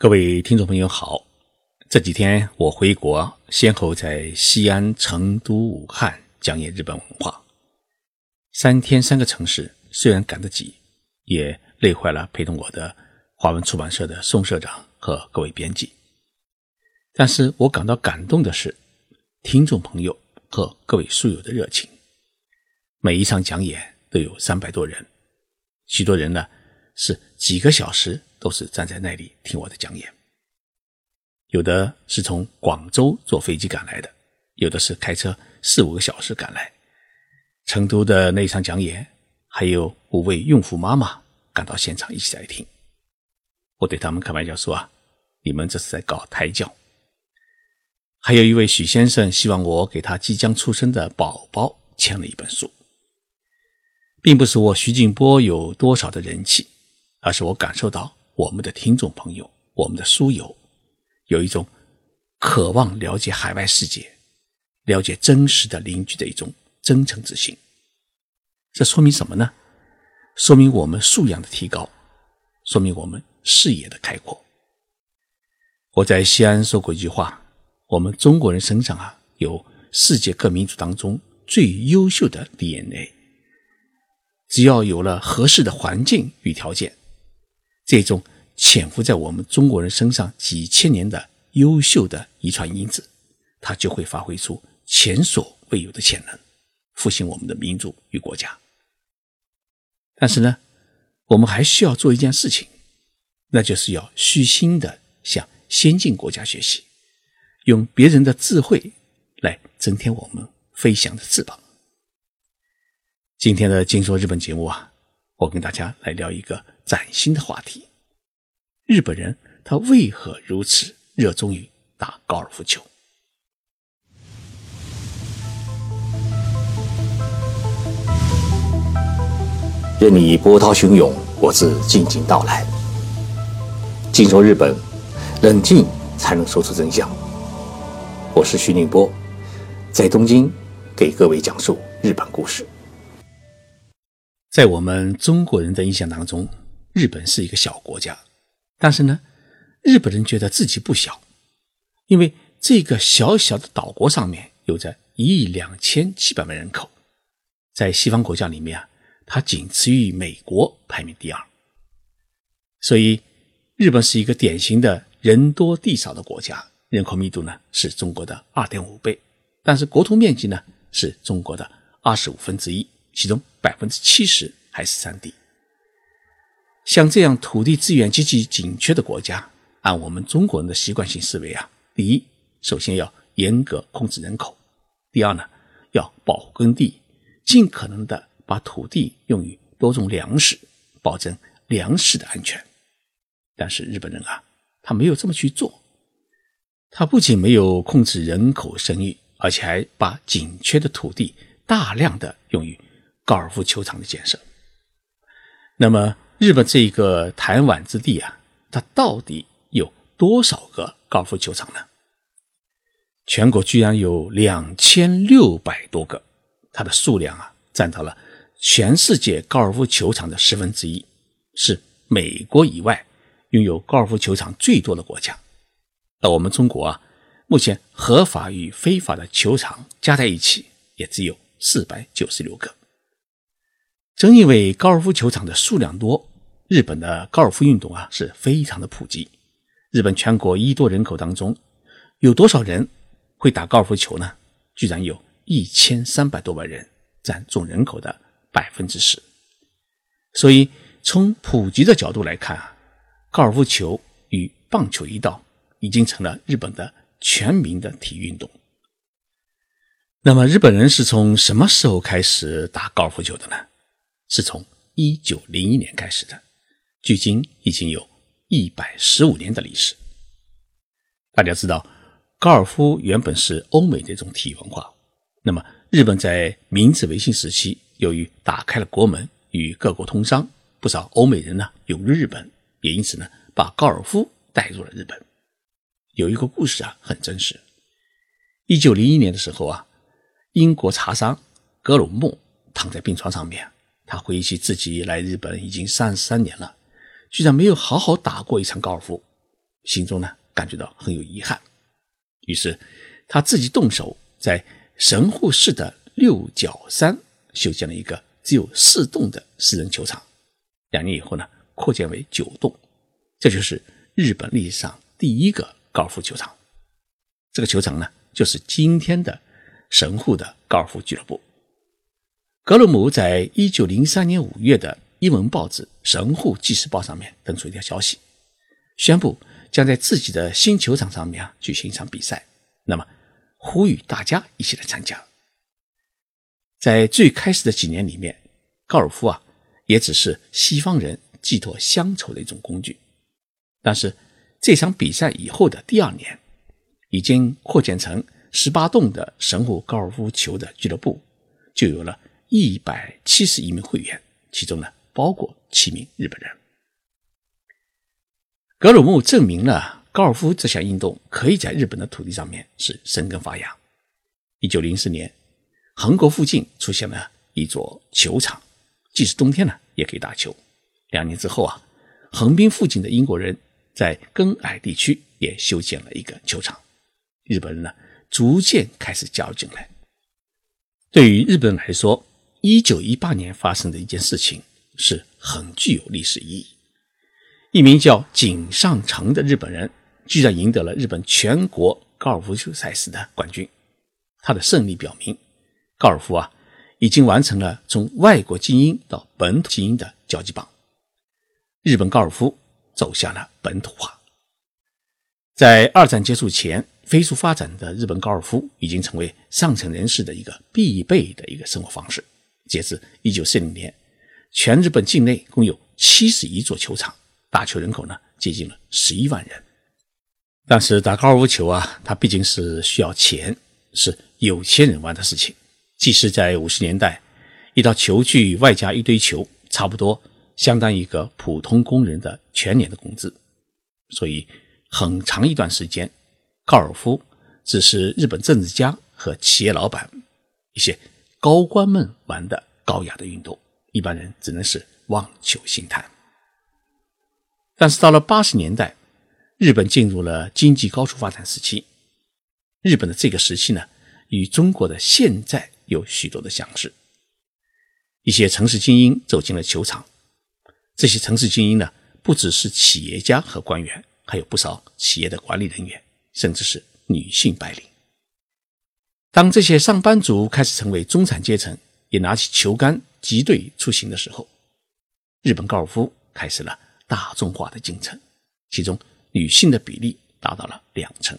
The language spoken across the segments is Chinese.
各位听众朋友好，这几天我回国，先后在西安、成都、武汉讲演日本文化，三天三个城市，虽然赶得急，也累坏了陪同我的华文出版社的宋社长和各位编辑。但是我感到感动的是，听众朋友和各位书友的热情。每一场讲演都有三百多人，许多人呢是几个小时。都是站在那里听我的讲演，有的是从广州坐飞机赶来的，有的是开车四五个小时赶来。成都的那场讲演，还有五位孕妇妈妈赶到现场一起来听。我对他们开玩笑说啊：“你们这是在搞胎教。”还有一位许先生希望我给他即将出生的宝宝签了一本书，并不是我徐静波有多少的人气，而是我感受到。我们的听众朋友，我们的书友，有一种渴望了解海外世界、了解真实的邻居的一种真诚之心。这说明什么呢？说明我们素养的提高，说明我们视野的开阔。我在西安说过一句话：我们中国人身上啊，有世界各民族当中最优秀的 DNA。只要有了合适的环境与条件。这种潜伏在我们中国人身上几千年的优秀的遗传因子，它就会发挥出前所未有的潜能，复兴我们的民族与国家。但是呢，我们还需要做一件事情，那就是要虚心的向先进国家学习，用别人的智慧来增添我们飞翔的翅膀。今天的《金说日本》节目啊。我跟大家来聊一个崭新的话题：日本人他为何如此热衷于打高尔夫球？任你波涛汹涌，我自静静到来。静说日本，冷静才能说出真相。我是徐宁波，在东京给各位讲述日本故事。在我们中国人的印象当中，日本是一个小国家，但是呢，日本人觉得自己不小，因为这个小小的岛国上面有着一亿两千七百万人口，在西方国家里面啊，它仅次于美国，排名第二。所以，日本是一个典型的人多地少的国家，人口密度呢是中国的二点五倍，但是国土面积呢是中国的二十五分之一。其中百分之七十还是山地。像这样土地资源极其紧缺的国家，按我们中国人的习惯性思维啊，第一，首先要严格控制人口；第二呢，要保护耕地，尽可能的把土地用于多种粮食，保证粮食的安全。但是日本人啊，他没有这么去做，他不仅没有控制人口生育，而且还把紧缺的土地大量的用于。高尔夫球场的建设。那么，日本这一个弹丸之地啊，它到底有多少个高尔夫球场呢？全国居然有两千六百多个，它的数量啊，占到了全世界高尔夫球场的十分之一，是美国以外拥有高尔夫球场最多的国家。而我们中国啊，目前合法与非法的球场加在一起，也只有四百九十六个。正因为高尔夫球场的数量多，日本的高尔夫运动啊是非常的普及。日本全国一多人口当中，有多少人会打高尔夫球呢？居然有一千三百多万人，占总人口的百分之十。所以从普及的角度来看啊，高尔夫球与棒球一道，已经成了日本的全民的体育运动。那么日本人是从什么时候开始打高尔夫球的呢？是从一九零一年开始的，距今已经有一百十五年的历史。大家知道，高尔夫原本是欧美的一种体育文化。那么，日本在明治维新时期，由于打开了国门，与各国通商，不少欧美人呢涌入日本，也因此呢把高尔夫带入了日本。有一个故事啊，很真实。一九零一年的时候啊，英国茶商格鲁木躺在病床上面。他回忆起自己来日本已经三十三年了，居然没有好好打过一场高尔夫。心中呢感觉到很有遗憾，于是他自己动手在神户市的六角山修建了一个只有四洞的私人球场。两年以后呢，扩建为九洞，这就是日本历史上第一个高尔夫球场。这个球场呢，就是今天的神户的高尔夫俱乐部。格鲁姆在一九零三年五月的英文报纸《神户纪事报》上面登出一条消息，宣布将在自己的新球场上面啊举行一场比赛，那么呼吁大家一起来参加。在最开始的几年里面，高尔夫啊。也只是西方人寄托乡愁的一种工具，但是这场比赛以后的第二年，已经扩建成十八洞的神户高尔夫球的俱乐部，就有了一百七十一名会员，其中呢包括七名日本人。格鲁木证明了高尔夫这项运动可以在日本的土地上面是生根发芽。一九零四年，横沟附近出现了一座球场。即使冬天呢，也可以打球。两年之后啊，横滨附近的英国人在根矮地区也修建了一个球场。日本人呢，逐渐开始加入进来。对于日本来说，一九一八年发生的一件事情是很具有历史意义。一名叫井上成的日本人，居然赢得了日本全国高尔夫球赛事的冠军。他的胜利表明，高尔夫啊。已经完成了从外国精英到本土精英的交际棒，日本高尔夫走向了本土化。在二战结束前飞速发展的日本高尔夫，已经成为上层人士的一个必备的一个生活方式。截至一九四零年，全日本境内共有七十一座球场，打球人口呢接近了十一万人。但是打高尔夫球啊，它毕竟是需要钱，是有钱人玩的事情。即使在五十年代，一套球具外加一堆球，差不多相当于一个普通工人的全年的工资。所以，很长一段时间，高尔夫只是日本政治家和企业老板、一些高官们玩的高雅的运动，一般人只能是望球兴叹。但是到了八十年代，日本进入了经济高速发展时期。日本的这个时期呢，与中国的现在。有许多的相似，一些城市精英走进了球场。这些城市精英呢，不只是企业家和官员，还有不少企业的管理人员，甚至是女性白领。当这些上班族开始成为中产阶层，也拿起球杆集队出行的时候，日本高尔夫开始了大众化的进程，其中女性的比例达到了两成。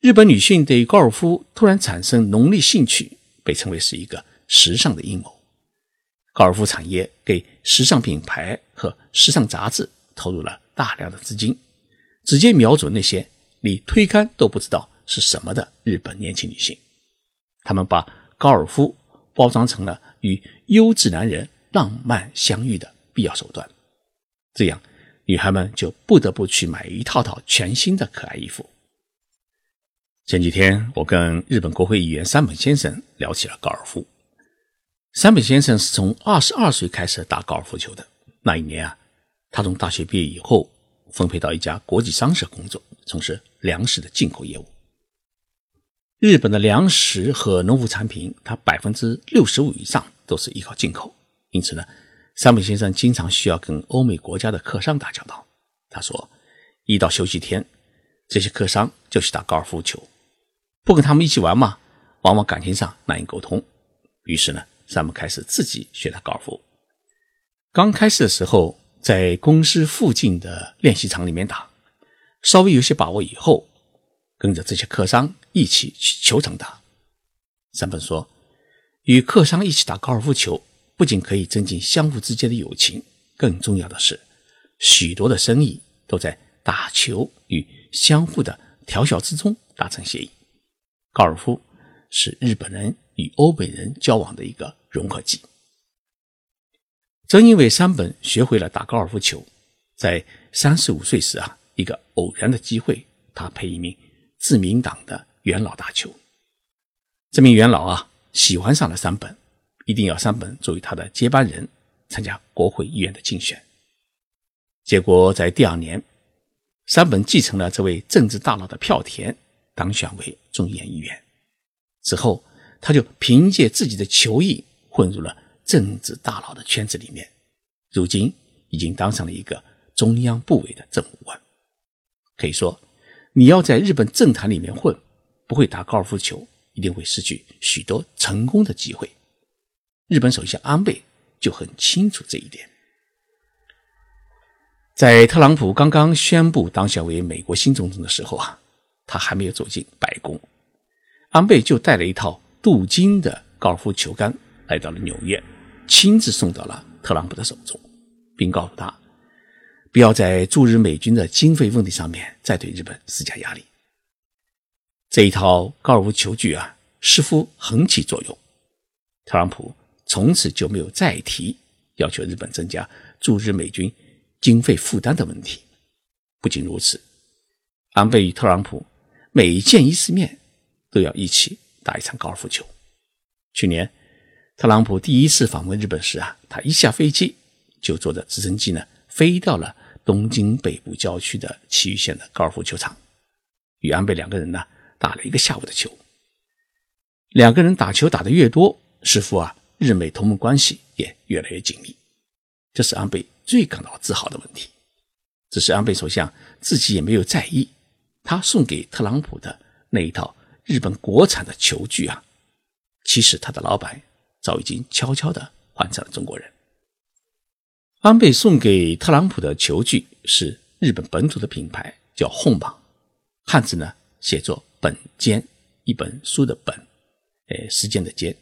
日本女性对高尔夫突然产生浓烈兴趣，被称为是一个时尚的阴谋。高尔夫产业给时尚品牌和时尚杂志投入了大量的资金，直接瞄准那些你推开都不知道是什么的日本年轻女性。他们把高尔夫包装成了与优质男人浪漫相遇的必要手段，这样女孩们就不得不去买一套套全新的可爱衣服。前几天，我跟日本国会议员山本先生聊起了高尔夫。山本先生是从二十二岁开始打高尔夫球的。那一年啊，他从大学毕业以后，分配到一家国际商社工作，从事粮食的进口业务。日本的粮食和农副产品，它百分之六十五以上都是依靠进口，因此呢，山本先生经常需要跟欧美国家的客商打交道。他说，一到休息天，这些客商就去打高尔夫球。不跟他们一起玩嘛，往往感情上难以沟通。于是呢，山姆开始自己学打高尔夫。刚开始的时候，在公司附近的练习场里面打，稍微有些把握以后，跟着这些客商一起去球场打。山本说，与客商一起打高尔夫球，不仅可以增进相互之间的友情，更重要的是，许多的生意都在打球与相互的调笑之中达成协议。高尔夫是日本人与欧美人交往的一个融合剂。正因为山本学会了打高尔夫球，在三十五岁时啊，一个偶然的机会，他陪一名自民党的元老打球。这名元老啊，喜欢上了山本，一定要山本作为他的接班人参加国会议员的竞选。结果在第二年，山本继承了这位政治大佬的票田，当选为众议院议员。之后，他就凭借自己的球艺混入了政治大佬的圈子里面，如今已经当上了一个中央部委的政务官。可以说，你要在日本政坛里面混，不会打高尔夫球，一定会失去许多成功的机会。日本首相安倍就很清楚这一点。在特朗普刚刚宣布当选为美国新总统的时候啊，他还没有走进白宫，安倍就带了一套镀金的高尔夫球杆来到了纽约，亲自送到了特朗普的手中，并告诉他，不要在驻日美军的经费问题上面再对日本施加压力。这一套高尔夫球具啊，似乎很起作用，特朗普从此就没有再提要求日本增加驻日美军。经费负担的问题。不仅如此，安倍与特朗普每见一次面都要一起打一场高尔夫球。去年，特朗普第一次访问日本时啊，他一下飞机就坐着直升机呢，飞到了东京北部郊区的埼玉县的高尔夫球场，与安倍两个人呢打了一个下午的球。两个人打球打得越多，似乎啊日美同盟关系也越来越紧密。这是安倍。最感到自豪的问题，只是安倍首相自己也没有在意。他送给特朗普的那一套日本国产的球具啊，其实他的老板早已经悄悄地换成了中国人。安倍送给特朗普的球具是日本本土的品牌，叫红蟒，汉字呢写作本间，一本书的本，哎，时间的间。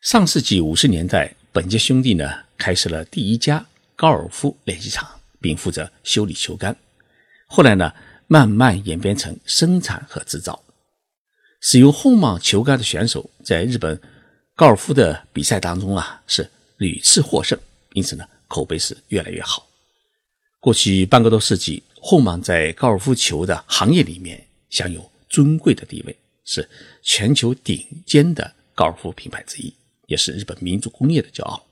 上世纪五十年代，本间兄弟呢开设了第一家。高尔夫练习场，并负责修理球杆。后来呢，慢慢演变成生产和制造。使用红蟒球杆的选手在日本高尔夫的比赛当中啊，是屡次获胜，因此呢，口碑是越来越好。过去半个多世纪，红蟒在高尔夫球的行业里面享有尊贵的地位，是全球顶尖的高尔夫品牌之一，也是日本民族工业的骄傲。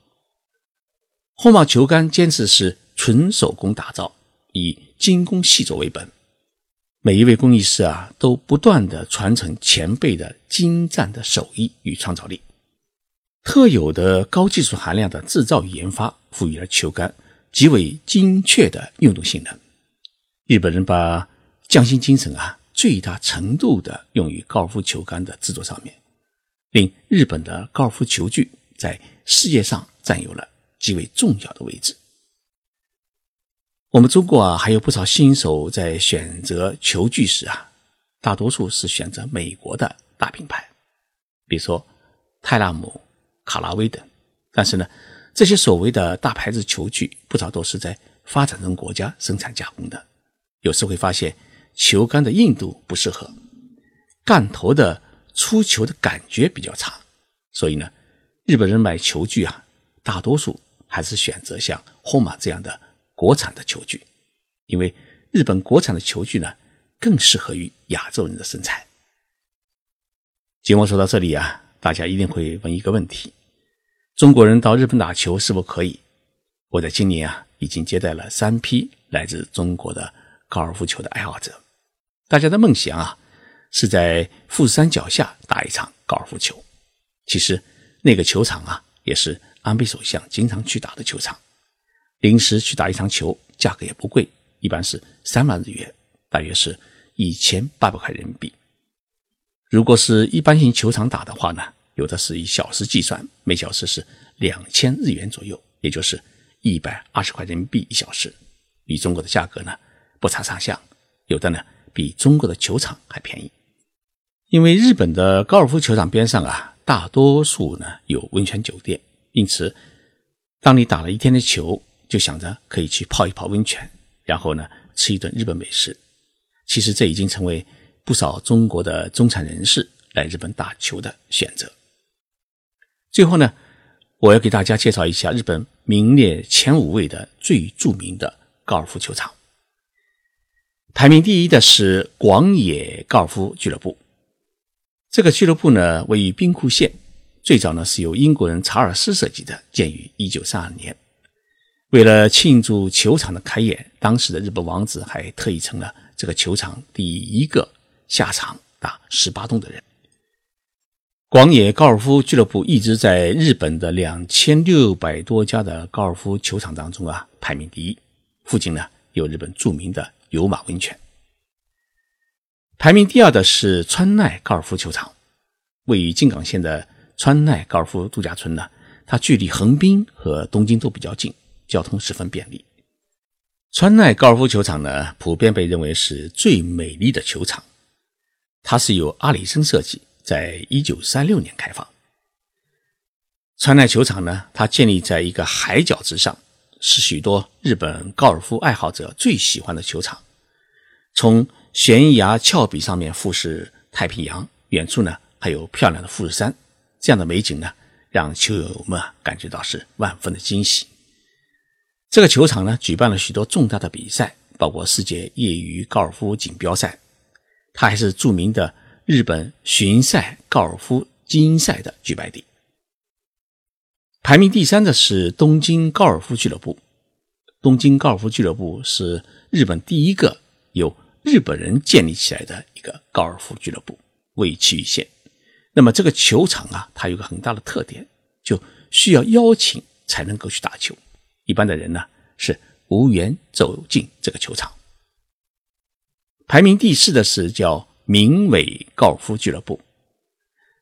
红蟒球杆坚持是纯手工打造，以精工细作为本。每一位工艺师啊，都不断的传承前辈的精湛的手艺与创造力。特有的高技术含量的制造与研发，赋予了球杆极为精确的运动性能。日本人把匠心精神啊，最大程度的用于高尔夫球杆的制作上面，令日本的高尔夫球具在世界上占有了。极为重要的位置。我们中国啊，还有不少新手在选择球具时啊，大多数是选择美国的大品牌，比如说泰拉姆、卡拉威等。但是呢，这些所谓的大牌子球具，不少都是在发展中国家生产加工的。有时会发现球杆的硬度不适合，杆头的出球的感觉比较差。所以呢，日本人买球具啊，大多数。还是选择像红马这样的国产的球具，因为日本国产的球具呢更适合于亚洲人的身材。节目说到这里啊，大家一定会问一个问题：中国人到日本打球是否可以？我在今年啊已经接待了三批来自中国的高尔夫球的爱好者，大家的梦想啊是在富士山脚下打一场高尔夫球。其实那个球场啊也是。安倍首相经常去打的球场，临时去打一场球，价格也不贵，一般是三万日元，大约是一千八百块人民币。如果是一般性球场打的话呢，有的是以小时计算，每小时是两千日元左右，也就是一百二十块人民币一小时，与中国的价格呢不差上下，有的呢比中国的球场还便宜。因为日本的高尔夫球场边上啊，大多数呢有温泉酒店。因此，当你打了一天的球，就想着可以去泡一泡温泉，然后呢吃一顿日本美食。其实这已经成为不少中国的中产人士来日本打球的选择。最后呢，我要给大家介绍一下日本名列前五位的最著名的高尔夫球场。排名第一的是广野高尔夫俱乐部。这个俱乐部呢，位于兵库县。最早呢是由英国人查尔斯设计的，建于一九三二年。为了庆祝球场的开业，当时的日本王子还特意成了这个球场第一个下场打十八洞的人。广野高尔夫俱乐部一直在日本的两千六百多家的高尔夫球场当中啊排名第一。附近呢有日本著名的有马温泉。排名第二的是川奈高尔夫球场，位于静冈县的川奈高尔夫度假村呢，它距离横滨和东京都比较近。交通十分便利。川奈高尔夫球场呢，普遍被认为是最美丽的球场。它是由阿里森设计，在一九三六年开放。川奈球场呢，它建立在一个海角之上，是许多日本高尔夫爱好者最喜欢的球场。从悬崖峭壁上面俯视太平洋，远处呢还有漂亮的富士山，这样的美景呢，让球友们感觉到是万分的惊喜。这个球场呢，举办了许多重大的比赛，包括世界业余高尔夫锦标赛。它还是著名的日本巡赛高尔夫精英赛的举办地。排名第三的是东京高尔夫俱乐部。东京高尔夫俱乐部是日本第一个由日本人建立起来的一个高尔夫俱乐部，位于埼玉县。那么这个球场啊，它有个很大的特点，就需要邀请才能够去打球。一般的人呢是无缘走进这个球场。排名第四的是叫明伟高尔夫俱乐部。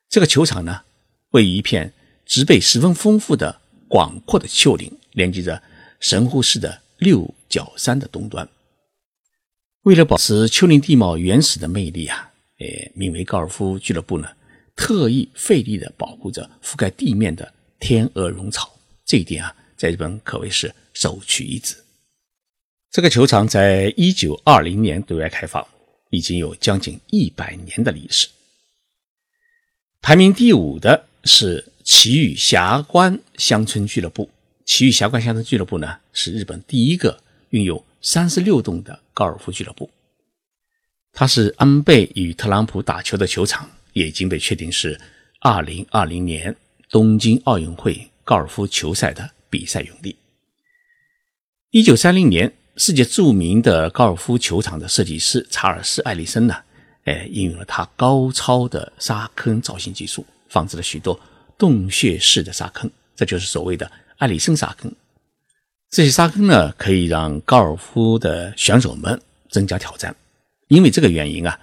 这个球场呢位于一片植被十分丰富的广阔的丘陵，连接着神户市的六角山的东端。为了保持丘陵地貌原始的魅力啊，诶，名为高尔夫俱乐部呢特意费力的保护着覆盖地面的天鹅绒草。这一点啊。在日本可谓是首屈一指。这个球场在一九二零年对外开放，已经有将近一百年的历史。排名第五的是奇遇霞关乡村俱乐部。奇遇霞关乡村俱乐部呢，是日本第一个拥有三十六洞的高尔夫俱乐部。它是安倍与特朗普打球的球场，也已经被确定是二零二零年东京奥运会高尔夫球赛的。比赛用地。一九三零年，世界著名的高尔夫球场的设计师查尔斯·艾利森呢，哎，应用了他高超的沙坑造型技术，放置了许多洞穴式的沙坑，这就是所谓的艾利森沙坑。这些沙坑呢，可以让高尔夫的选手们增加挑战。因为这个原因啊，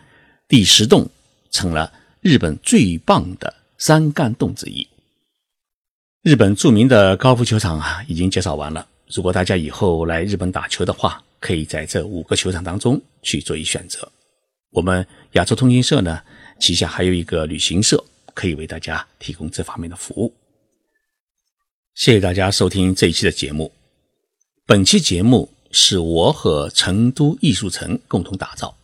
第十洞成了日本最棒的三干洞之一。日本著名的高尔夫球场啊，已经介绍完了。如果大家以后来日本打球的话，可以在这五个球场当中去做一选择。我们亚洲通讯社呢，旗下还有一个旅行社，可以为大家提供这方面的服务。谢谢大家收听这一期的节目。本期节目是我和成都艺术城共同打造，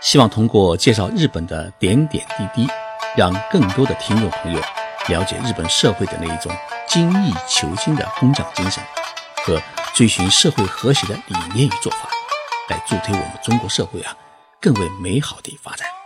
希望通过介绍日本的点点滴滴，让更多的听众朋友。了解日本社会的那一种精益求精的工匠精神和追寻社会和谐的理念与做法，来助推我们中国社会啊更为美好的发展。